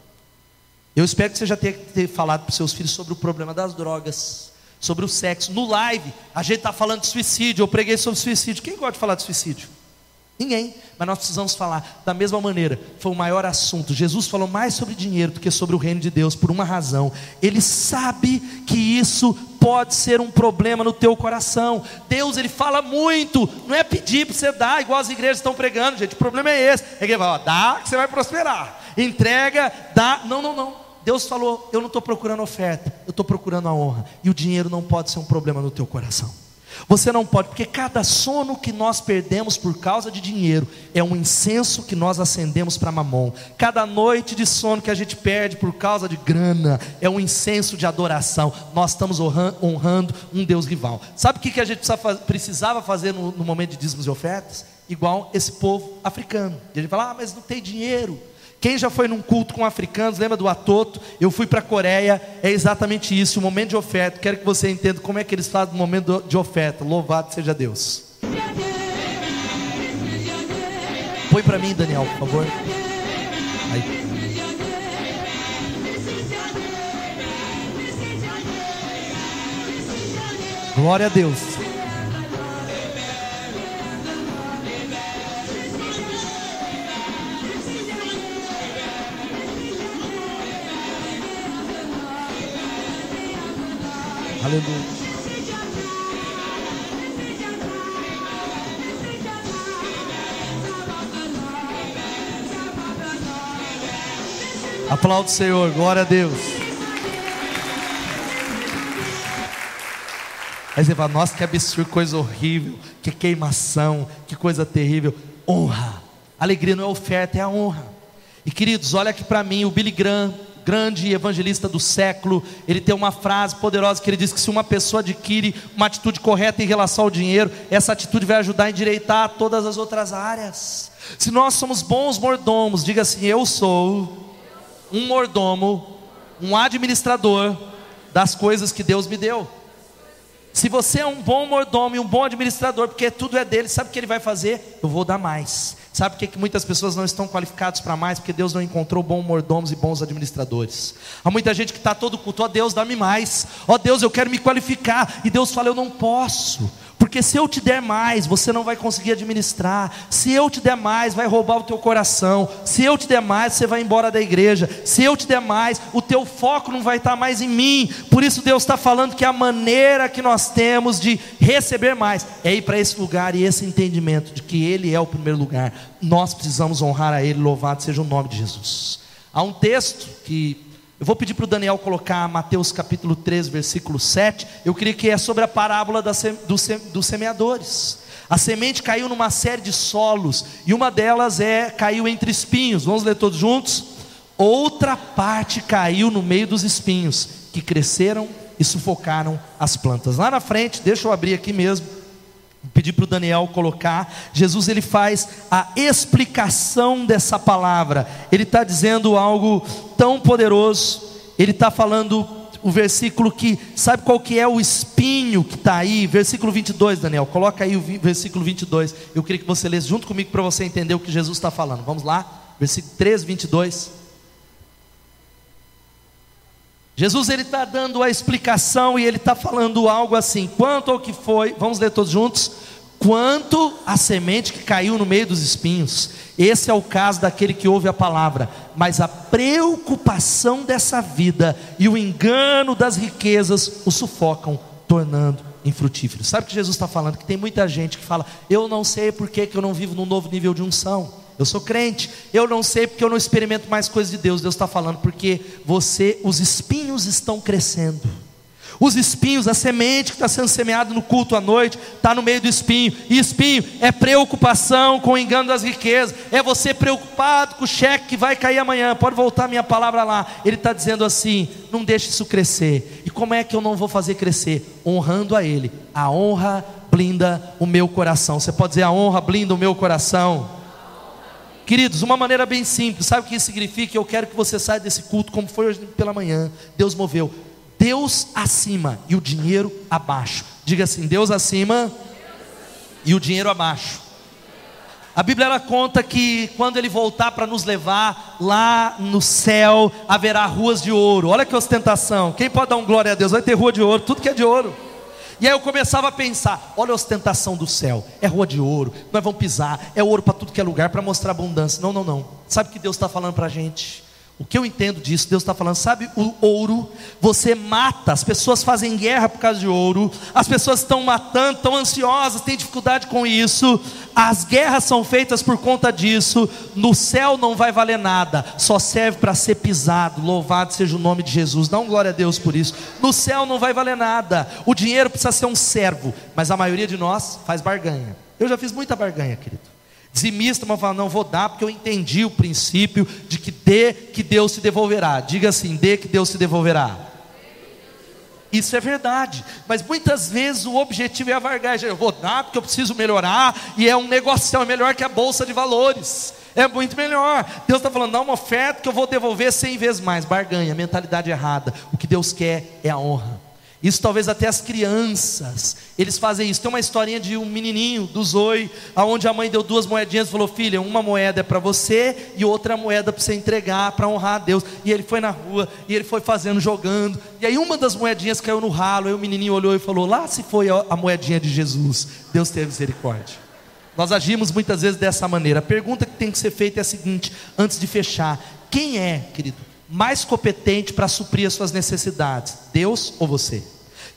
Eu espero que você já tenha, tenha falado para os seus filhos sobre o problema das drogas, sobre o sexo. No live, a gente está falando de suicídio. Eu preguei sobre suicídio. Quem gosta de falar de suicídio? Ninguém. Mas nós precisamos falar da mesma maneira. Foi o maior assunto. Jesus falou mais sobre dinheiro do que sobre o reino de Deus, por uma razão. Ele sabe que isso pode ser um problema no teu coração. Deus, ele fala muito. Não é pedir para você dar, igual as igrejas estão pregando, gente. O problema é esse. É que ele fala, dá que você vai prosperar. Entrega, dá. Não, não, não. Deus falou: Eu não estou procurando oferta, eu estou procurando a honra. E o dinheiro não pode ser um problema no teu coração. Você não pode, porque cada sono que nós perdemos por causa de dinheiro é um incenso que nós acendemos para mamon. Cada noite de sono que a gente perde por causa de grana é um incenso de adoração. Nós estamos honrando um Deus rival. Sabe o que a gente precisava fazer no, momento de dízimos e ofertas? Igual esse povo africano. E gente fala, ah, mas não tem dinheiro. Quem já foi num culto com africanos, lembra do Atoto? Eu fui para a Coreia, é exatamente isso, o momento de oferta. Quero que você entenda como é que eles fazem no momento de oferta. Louvado seja Deus. Põe para mim, Daniel, por favor. Aí. Glória a Deus. Aleluia. Aplaude o Senhor, glória a Deus. Aí você fala, nossa, que absurdo, coisa horrível, que queimação, que coisa terrível. Honra. Alegria não é oferta, é a honra. E queridos, olha aqui para mim, o Billy Graham, grande evangelista do século, ele tem uma frase poderosa que ele diz que se uma pessoa adquire uma atitude correta em relação ao dinheiro, essa atitude vai ajudar a endireitar todas as outras áreas. Se nós somos bons mordomos, diga assim: eu sou um mordomo, um administrador das coisas que Deus me deu. Se você é um bom mordomo e um bom administrador, porque tudo é dele, sabe o que ele vai fazer? Eu vou dar mais. Sabe por que, que muitas pessoas não estão qualificadas para mais? Porque Deus não encontrou bons mordomos e bons administradores. Há muita gente que está todo culto, ó oh, Deus, dá-me mais. Ó oh, Deus, eu quero me qualificar. E Deus fala, eu não posso. Porque se eu te der mais, você não vai conseguir administrar. Se eu te der mais, vai roubar o teu coração. Se eu te der mais, você vai embora da igreja. Se eu te der mais, o teu foco não vai estar mais em mim. Por isso Deus está falando que a maneira que nós temos de receber mais é ir para esse lugar e esse entendimento de que Ele é o primeiro lugar. Nós precisamos honrar a Ele. Louvado seja o nome de Jesus. Há um texto que eu vou pedir para o Daniel colocar Mateus capítulo 3, versículo 7. Eu queria que é sobre a parábola dos semeadores. A semente caiu numa série de solos, e uma delas é caiu entre espinhos. Vamos ler todos juntos? Outra parte caiu no meio dos espinhos, que cresceram e sufocaram as plantas. Lá na frente, deixa eu abrir aqui mesmo. Pedir para o Daniel colocar. Jesus ele faz a explicação dessa palavra. Ele está dizendo algo tão poderoso. Ele está falando o versículo que, sabe qual que é o espinho que está aí? Versículo 22, Daniel, coloca aí o versículo 22. Eu queria que você lesse junto comigo para você entender o que Jesus está falando. Vamos lá? Versículo 3, 22. Jesus ele está dando a explicação e ele está falando algo assim: quanto ao que foi, vamos ler todos juntos. Quanto à semente que caiu no meio dos espinhos, esse é o caso daquele que ouve a palavra, mas a preocupação dessa vida e o engano das riquezas o sufocam, tornando infrutífero. Sabe o que Jesus está falando? Que tem muita gente que fala: Eu não sei por que, que eu não vivo num novo nível de unção. Eu sou crente, eu não sei porque eu não experimento mais coisas de Deus. Deus está falando porque você, os espinhos estão crescendo. Os espinhos, a semente que está sendo semeada no culto à noite, está no meio do espinho. E espinho é preocupação com o engano das riquezas. É você preocupado com o cheque que vai cair amanhã. Pode voltar minha palavra lá. Ele está dizendo assim: não deixe isso crescer. E como é que eu não vou fazer crescer? Honrando a Ele. A honra blinda o meu coração. Você pode dizer: a honra blinda o meu coração. Queridos, uma maneira bem simples, sabe o que isso significa? Eu quero que você saia desse culto como foi hoje pela manhã. Deus moveu. Deus acima e o dinheiro abaixo. Diga assim: Deus acima e o dinheiro abaixo. A Bíblia ela conta que quando ele voltar para nos levar lá no céu, haverá ruas de ouro. Olha que ostentação. Quem pode dar um glória a Deus? Vai ter rua de ouro, tudo que é de ouro. E aí eu começava a pensar: olha a ostentação do céu, é rua de ouro, nós vamos pisar, é ouro para tudo que é lugar, para mostrar abundância. Não, não, não. Sabe o que Deus está falando para a gente? O que eu entendo disso, Deus está falando, sabe, o ouro, você mata, as pessoas fazem guerra por causa de ouro, as pessoas estão matando, estão ansiosas, têm dificuldade com isso, as guerras são feitas por conta disso, no céu não vai valer nada, só serve para ser pisado, louvado seja o nome de Jesus, dá um glória a Deus por isso, no céu não vai valer nada, o dinheiro precisa ser um servo, mas a maioria de nós faz barganha, eu já fiz muita barganha, querido, Dizimista, mas fala, não vou dar porque eu entendi o princípio de que dê que Deus se devolverá. Diga assim, dê que Deus se devolverá. Isso é verdade, mas muitas vezes o objetivo é a vargagem. Eu vou dar porque eu preciso melhorar, e é um negócio, é melhor que a bolsa de valores. É muito melhor. Deus está falando, dá uma oferta que eu vou devolver cem vezes mais. Barganha, mentalidade errada. O que Deus quer é a honra. Isso talvez até as crianças, eles fazem isso. Tem uma historinha de um menininho do Zoe, aonde a mãe deu duas moedinhas e falou: "Filha, uma moeda é para você e outra moeda para você entregar para honrar a Deus". E ele foi na rua e ele foi fazendo, jogando. E aí uma das moedinhas caiu no ralo, e o menininho olhou e falou: "Lá se foi a moedinha de Jesus". Deus teve misericórdia. Nós agimos muitas vezes dessa maneira. A pergunta que tem que ser feita é a seguinte, antes de fechar: quem é, querido, mais competente para suprir as suas necessidades? Deus ou você?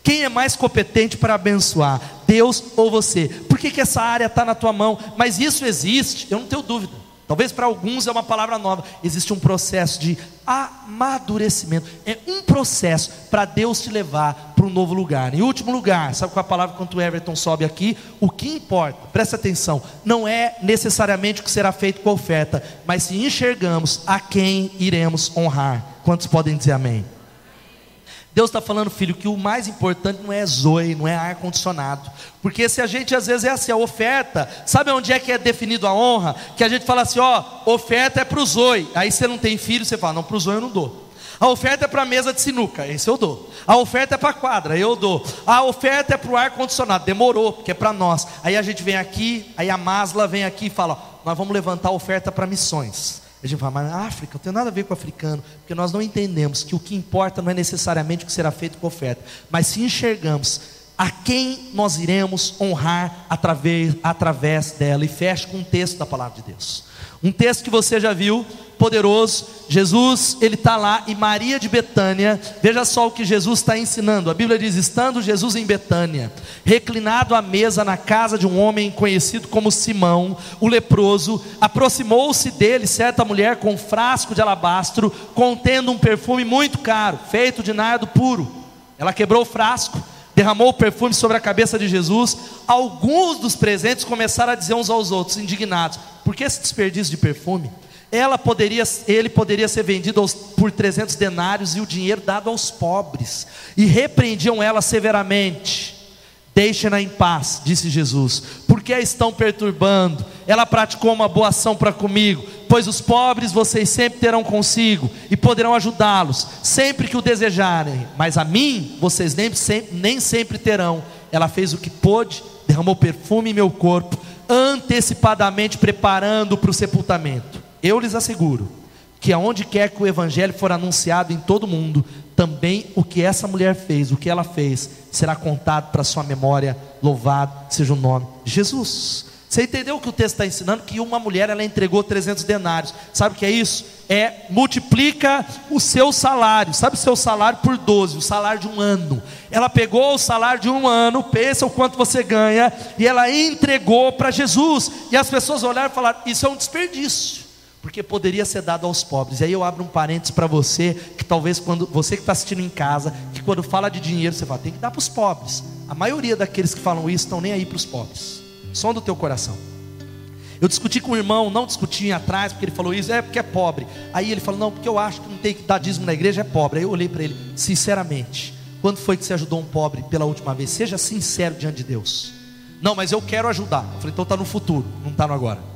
Quem é mais competente para abençoar? Deus ou você? Por que, que essa área está na tua mão? Mas isso existe, eu não tenho dúvida. Talvez para alguns é uma palavra nova. Existe um processo de amadurecimento. É um processo para Deus te levar para um novo lugar. Em último lugar, sabe qual é a palavra quando o Everton sobe aqui? O que importa, presta atenção, não é necessariamente o que será feito com a oferta, mas se enxergamos a quem iremos honrar. Quantos podem dizer amém? Deus está falando, filho, que o mais importante não é zoe, não é ar-condicionado. Porque se a gente às vezes é assim, a oferta, sabe onde é que é definido a honra? Que a gente fala assim, ó, oferta é para o zoe. Aí você não tem filho, você fala, não, para o zoe eu não dou. A oferta é para a mesa de sinuca, esse eu dou. A oferta é para a quadra, eu dou. A oferta é para o ar-condicionado, demorou, porque é para nós. Aí a gente vem aqui, aí a Masla vem aqui e fala, ó, nós vamos levantar a oferta para missões. A gente fala, mas África não tem nada a ver com o africano, porque nós não entendemos que o que importa não é necessariamente o que será feito com a oferta, mas se enxergamos a quem nós iremos honrar através, através dela. E fecha com um texto da palavra de Deus. Um texto que você já viu, poderoso. Jesus, ele está lá e Maria de Betânia, veja só o que Jesus está ensinando. A Bíblia diz: estando Jesus em Betânia, reclinado à mesa na casa de um homem conhecido como Simão, o leproso, aproximou-se dele certa mulher com um frasco de alabastro, contendo um perfume muito caro, feito de nardo puro. Ela quebrou o frasco derramou o perfume sobre a cabeça de Jesus. Alguns dos presentes começaram a dizer uns aos outros, indignados: por que esse desperdício de perfume? Ela poderia, ele poderia ser vendido aos, por 300 denários e o dinheiro dado aos pobres. E repreendiam ela severamente. Deixem-na em paz, disse Jesus, porque a estão perturbando. Ela praticou uma boa ação para comigo, pois os pobres vocês sempre terão consigo e poderão ajudá-los, sempre que o desejarem, mas a mim vocês nem, nem sempre terão. Ela fez o que pôde, derramou perfume em meu corpo, antecipadamente preparando para o sepultamento. Eu lhes asseguro que aonde quer que o evangelho for anunciado em todo mundo, também o que essa mulher fez, o que ela fez, será contado para sua memória. Louvado seja o nome de Jesus. Você entendeu o que o texto está ensinando? Que uma mulher ela entregou 300 denários. Sabe o que é isso? É multiplica o seu salário. Sabe o seu salário por 12, o salário de um ano. Ela pegou o salário de um ano, pensa o quanto você ganha, e ela entregou para Jesus. E as pessoas olharam e falaram: Isso é um desperdício porque poderia ser dado aos pobres. E aí eu abro um parênteses para você, que talvez quando você que está assistindo em casa, que quando fala de dinheiro, você fala, tem que dar para os pobres. A maioria daqueles que falam isso estão nem aí para os pobres. Som do teu coração. Eu discuti com o irmão, não discuti atrás, porque ele falou isso, é porque é pobre. Aí ele falou, não, porque eu acho que não tem que dar dízimo na igreja, é pobre. Aí eu olhei para ele, sinceramente, quando foi que você ajudou um pobre pela última vez? Seja sincero diante de Deus. Não, mas eu quero ajudar. Eu falei, então está no futuro, não está no agora.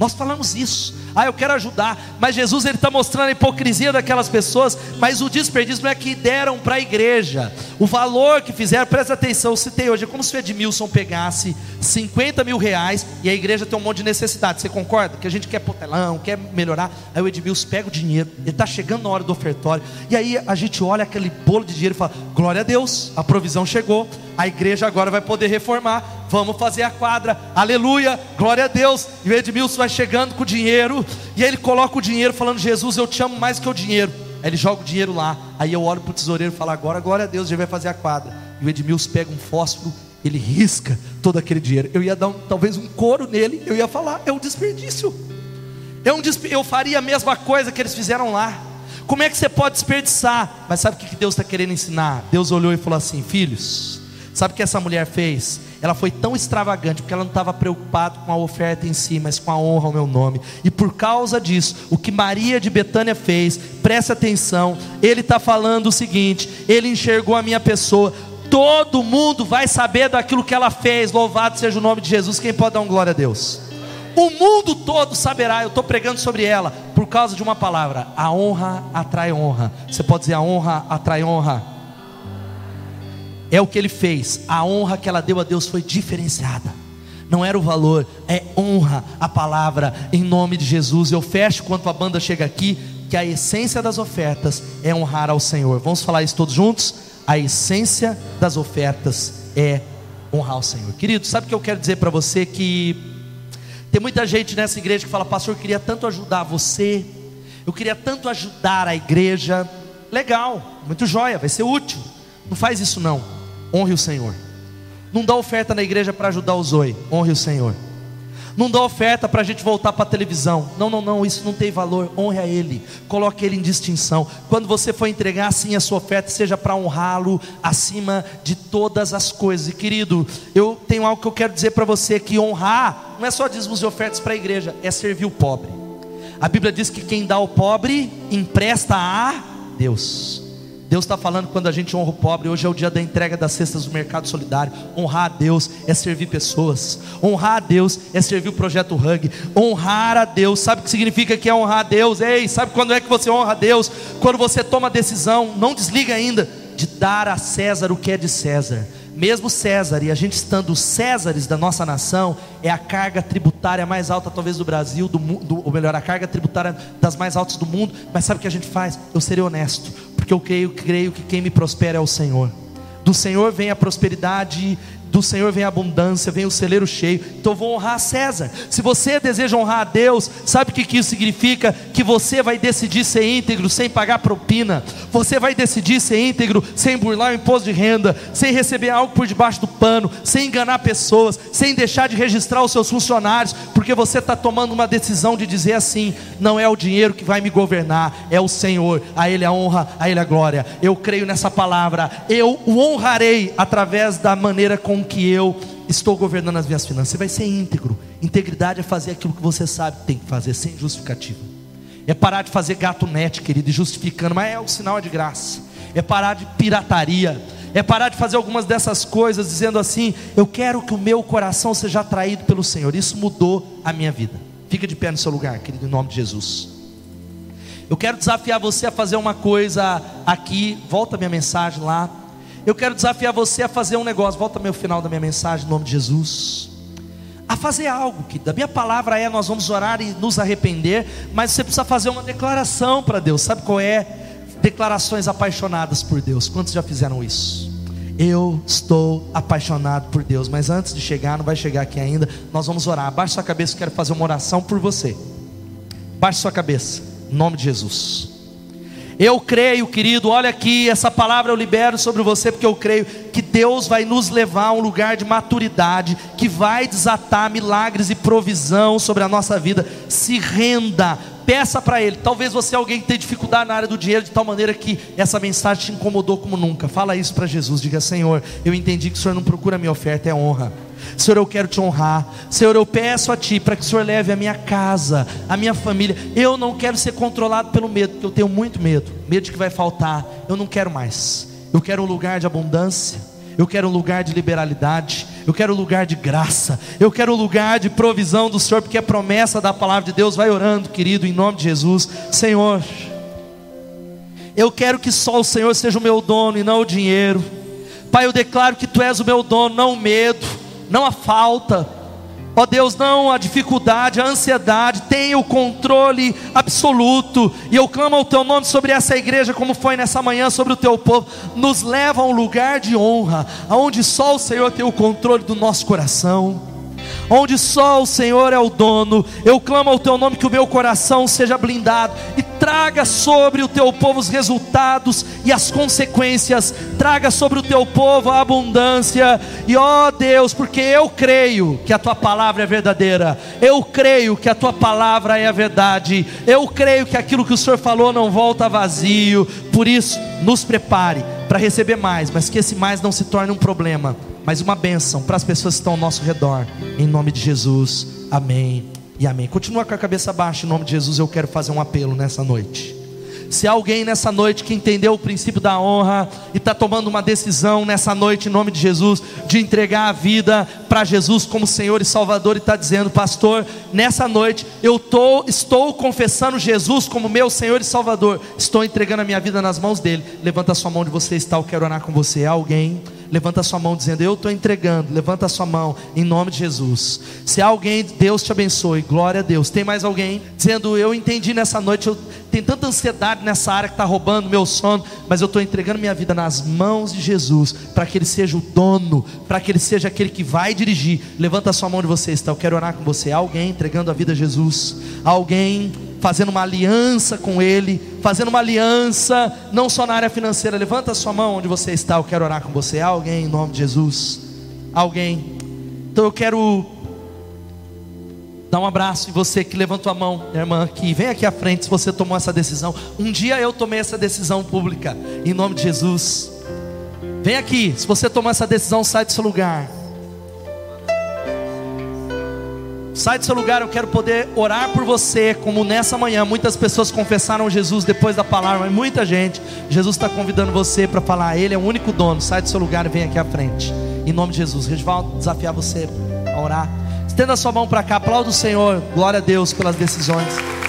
Nós falamos isso. Ah, eu quero ajudar. Mas Jesus ele está mostrando a hipocrisia daquelas pessoas. Mas o desperdício não é que deram para a igreja. O valor que fizeram, presta atenção, citei hoje, é como se o Edmilson pegasse 50 mil reais e a igreja tem um monte de necessidade. Você concorda? Que a gente quer potelão, quer melhorar. Aí o Edmilson pega o dinheiro, ele está chegando na hora do ofertório. E aí a gente olha aquele bolo de dinheiro e fala: Glória a Deus, a provisão chegou. A igreja agora vai poder reformar vamos fazer a quadra, aleluia, glória a Deus. E o Edmilson vai chegando com o dinheiro, e ele coloca o dinheiro, falando: Jesus, eu te amo mais que o dinheiro. Aí ele joga o dinheiro lá, aí eu olho para o tesoureiro e falo: Agora, glória a Deus, já vai fazer a quadra. E o Edmilson pega um fósforo, ele risca todo aquele dinheiro. Eu ia dar um, talvez um couro nele, eu ia falar: É um desperdício. É um desp... Eu faria a mesma coisa que eles fizeram lá. Como é que você pode desperdiçar? Mas sabe o que Deus está querendo ensinar? Deus olhou e falou assim: Filhos, sabe o que essa mulher fez? Ela foi tão extravagante, porque ela não estava preocupada com a oferta em si, mas com a honra ao meu nome. E por causa disso, o que Maria de Betânia fez, preste atenção, ele está falando o seguinte: ele enxergou a minha pessoa, todo mundo vai saber daquilo que ela fez, louvado seja o nome de Jesus. Quem pode dar um glória a Deus? O mundo todo saberá, eu estou pregando sobre ela, por causa de uma palavra: a honra atrai honra. Você pode dizer, a honra atrai honra. É o que ele fez. A honra que ela deu a Deus foi diferenciada. Não era o valor, é honra a palavra em nome de Jesus. Eu fecho quando a banda chega aqui que a essência das ofertas é honrar ao Senhor. Vamos falar isso todos juntos? A essência das ofertas é honrar ao Senhor. Querido, sabe o que eu quero dizer para você que tem muita gente nessa igreja que fala: "Pastor, eu queria tanto ajudar você. Eu queria tanto ajudar a igreja". Legal, muito joia, vai ser útil. Não faz isso não honre o Senhor. Não dá oferta na igreja para ajudar o Zoe, honre o Senhor. Não dá oferta para a gente voltar para a televisão. Não, não, não, isso não tem valor. Honre a Ele, coloque Ele em distinção. Quando você for entregar assim a sua oferta, seja para honrá-lo acima de todas as coisas. E querido, eu tenho algo que eu quero dizer para você: que honrar não é só dízimos e ofertas para a igreja, é servir o pobre. A Bíblia diz que quem dá ao pobre empresta a Deus. Deus está falando quando a gente honra o pobre. Hoje é o dia da entrega das cestas do mercado solidário. Honrar a Deus é servir pessoas. Honrar a Deus é servir o projeto Hug. Honrar a Deus, sabe o que significa que é honrar a Deus? Ei, sabe quando é que você honra a Deus? Quando você toma a decisão, não desliga ainda, de dar a César o que é de César mesmo César, e a gente estando Césares da nossa nação, é a carga tributária mais alta, talvez, do Brasil, do, do, ou melhor, a carga tributária das mais altas do mundo. Mas sabe o que a gente faz? Eu serei honesto, porque eu creio, creio que quem me prospera é o Senhor. Do Senhor vem a prosperidade do Senhor vem a abundância, vem o celeiro cheio. Então vou honrar César. Se você deseja honrar a Deus, sabe o que, que isso significa? Que você vai decidir ser íntegro sem pagar propina. Você vai decidir ser íntegro sem burlar o imposto de renda, sem receber algo por debaixo do pano, sem enganar pessoas, sem deixar de registrar os seus funcionários, porque você está tomando uma decisão de dizer assim: não é o dinheiro que vai me governar, é o Senhor. A Ele a honra, a Ele a glória. Eu creio nessa palavra. Eu o honrarei através da maneira com que eu estou governando as minhas finanças. Você vai ser íntegro. Integridade é fazer aquilo que você sabe que tem que fazer, sem justificativa. É parar de fazer gato net, querido, e justificando, mas é o sinal de graça. É parar de pirataria. É parar de fazer algumas dessas coisas, dizendo assim: Eu quero que o meu coração seja atraído pelo Senhor. Isso mudou a minha vida. Fica de pé no seu lugar, querido, em nome de Jesus. Eu quero desafiar você a fazer uma coisa aqui. Volta minha mensagem lá. Eu quero desafiar você a fazer um negócio. Volta meu final da minha mensagem, em nome de Jesus. A fazer algo, que da minha palavra é: nós vamos orar e nos arrepender, mas você precisa fazer uma declaração para Deus. Sabe qual é? Declarações apaixonadas por Deus. Quantos já fizeram isso? Eu estou apaixonado por Deus, mas antes de chegar, não vai chegar aqui ainda, nós vamos orar. Abaixe sua cabeça, eu quero fazer uma oração por você. Baixe sua cabeça, em nome de Jesus. Eu creio, querido, olha aqui, essa palavra eu libero sobre você, porque eu creio que Deus vai nos levar a um lugar de maturidade, que vai desatar milagres e provisão sobre a nossa vida. Se renda, peça para Ele. Talvez você é alguém que tem dificuldade na área do dinheiro, de tal maneira que essa mensagem te incomodou como nunca. Fala isso para Jesus. Diga: Senhor, eu entendi que o Senhor não procura minha oferta, é honra. Senhor, eu quero te honrar. Senhor, eu peço a Ti para que o Senhor leve a minha casa, a minha família. Eu não quero ser controlado pelo medo, porque eu tenho muito medo medo de que vai faltar. Eu não quero mais. Eu quero um lugar de abundância. Eu quero um lugar de liberalidade. Eu quero um lugar de graça. Eu quero um lugar de provisão do Senhor, porque é promessa da palavra de Deus. Vai orando, querido, em nome de Jesus. Senhor, eu quero que só o Senhor seja o meu dono e não o dinheiro. Pai, eu declaro que Tu és o meu dono, não o medo, não a falta Ó Deus, não a dificuldade, a ansiedade, tenha o controle absoluto. E eu clamo ao teu nome sobre essa igreja, como foi nessa manhã sobre o teu povo. Nos leva a um lugar de honra, aonde só o Senhor tem o controle do nosso coração onde só o Senhor é o dono. Eu clamo ao teu nome que o meu coração seja blindado e traga sobre o teu povo os resultados e as consequências, traga sobre o teu povo a abundância. E ó Deus, porque eu creio que a tua palavra é verdadeira, eu creio que a tua palavra é a verdade, eu creio que aquilo que o Senhor falou não volta vazio. Por isso, nos prepare para receber mais, mas que esse mais não se torne um problema mas uma bênção para as pessoas que estão ao nosso redor. Em nome de Jesus, amém e amém. Continua com a cabeça baixa, em nome de Jesus. Eu quero fazer um apelo nessa noite. Se há alguém nessa noite que entendeu o princípio da honra e está tomando uma decisão nessa noite, em nome de Jesus, de entregar a vida para Jesus como Senhor e Salvador, e está dizendo, pastor, nessa noite eu tô, estou confessando Jesus como meu Senhor e Salvador, estou entregando a minha vida nas mãos dele. Levanta a sua mão onde você está, eu quero orar com você. Há alguém? levanta a sua mão dizendo: Eu estou entregando. Levanta a sua mão em nome de Jesus. Se alguém, Deus te abençoe. Glória a Deus. Tem mais alguém dizendo: Eu entendi nessa noite. Eu tenho tanta ansiedade nessa área que está roubando meu sono. Mas eu estou entregando minha vida nas mãos de Jesus. Para que Ele seja o dono. Para que Ele seja aquele que vai dirigir. Levanta a sua mão de você está. Eu quero orar com você. Alguém entregando a vida a Jesus. Alguém fazendo uma aliança com Ele, fazendo uma aliança, não só na área financeira. Levanta a sua mão onde você está, eu quero orar com você. Alguém em nome de Jesus? Alguém? Então eu quero dar um abraço em você que levantou a mão, minha irmã, que vem aqui à frente se você tomou essa decisão. Um dia eu tomei essa decisão pública, em nome de Jesus. Vem aqui, se você tomou essa decisão, sai do seu lugar. Sai do seu lugar, eu quero poder orar por você, como nessa manhã muitas pessoas confessaram Jesus depois da palavra, mas muita gente, Jesus está convidando você para falar, Ele é o único dono. Sai do seu lugar e vem aqui à frente, em nome de Jesus. Regivaldo, desafiar você a orar. Estenda sua mão para cá, aplauda o Senhor, glória a Deus pelas decisões.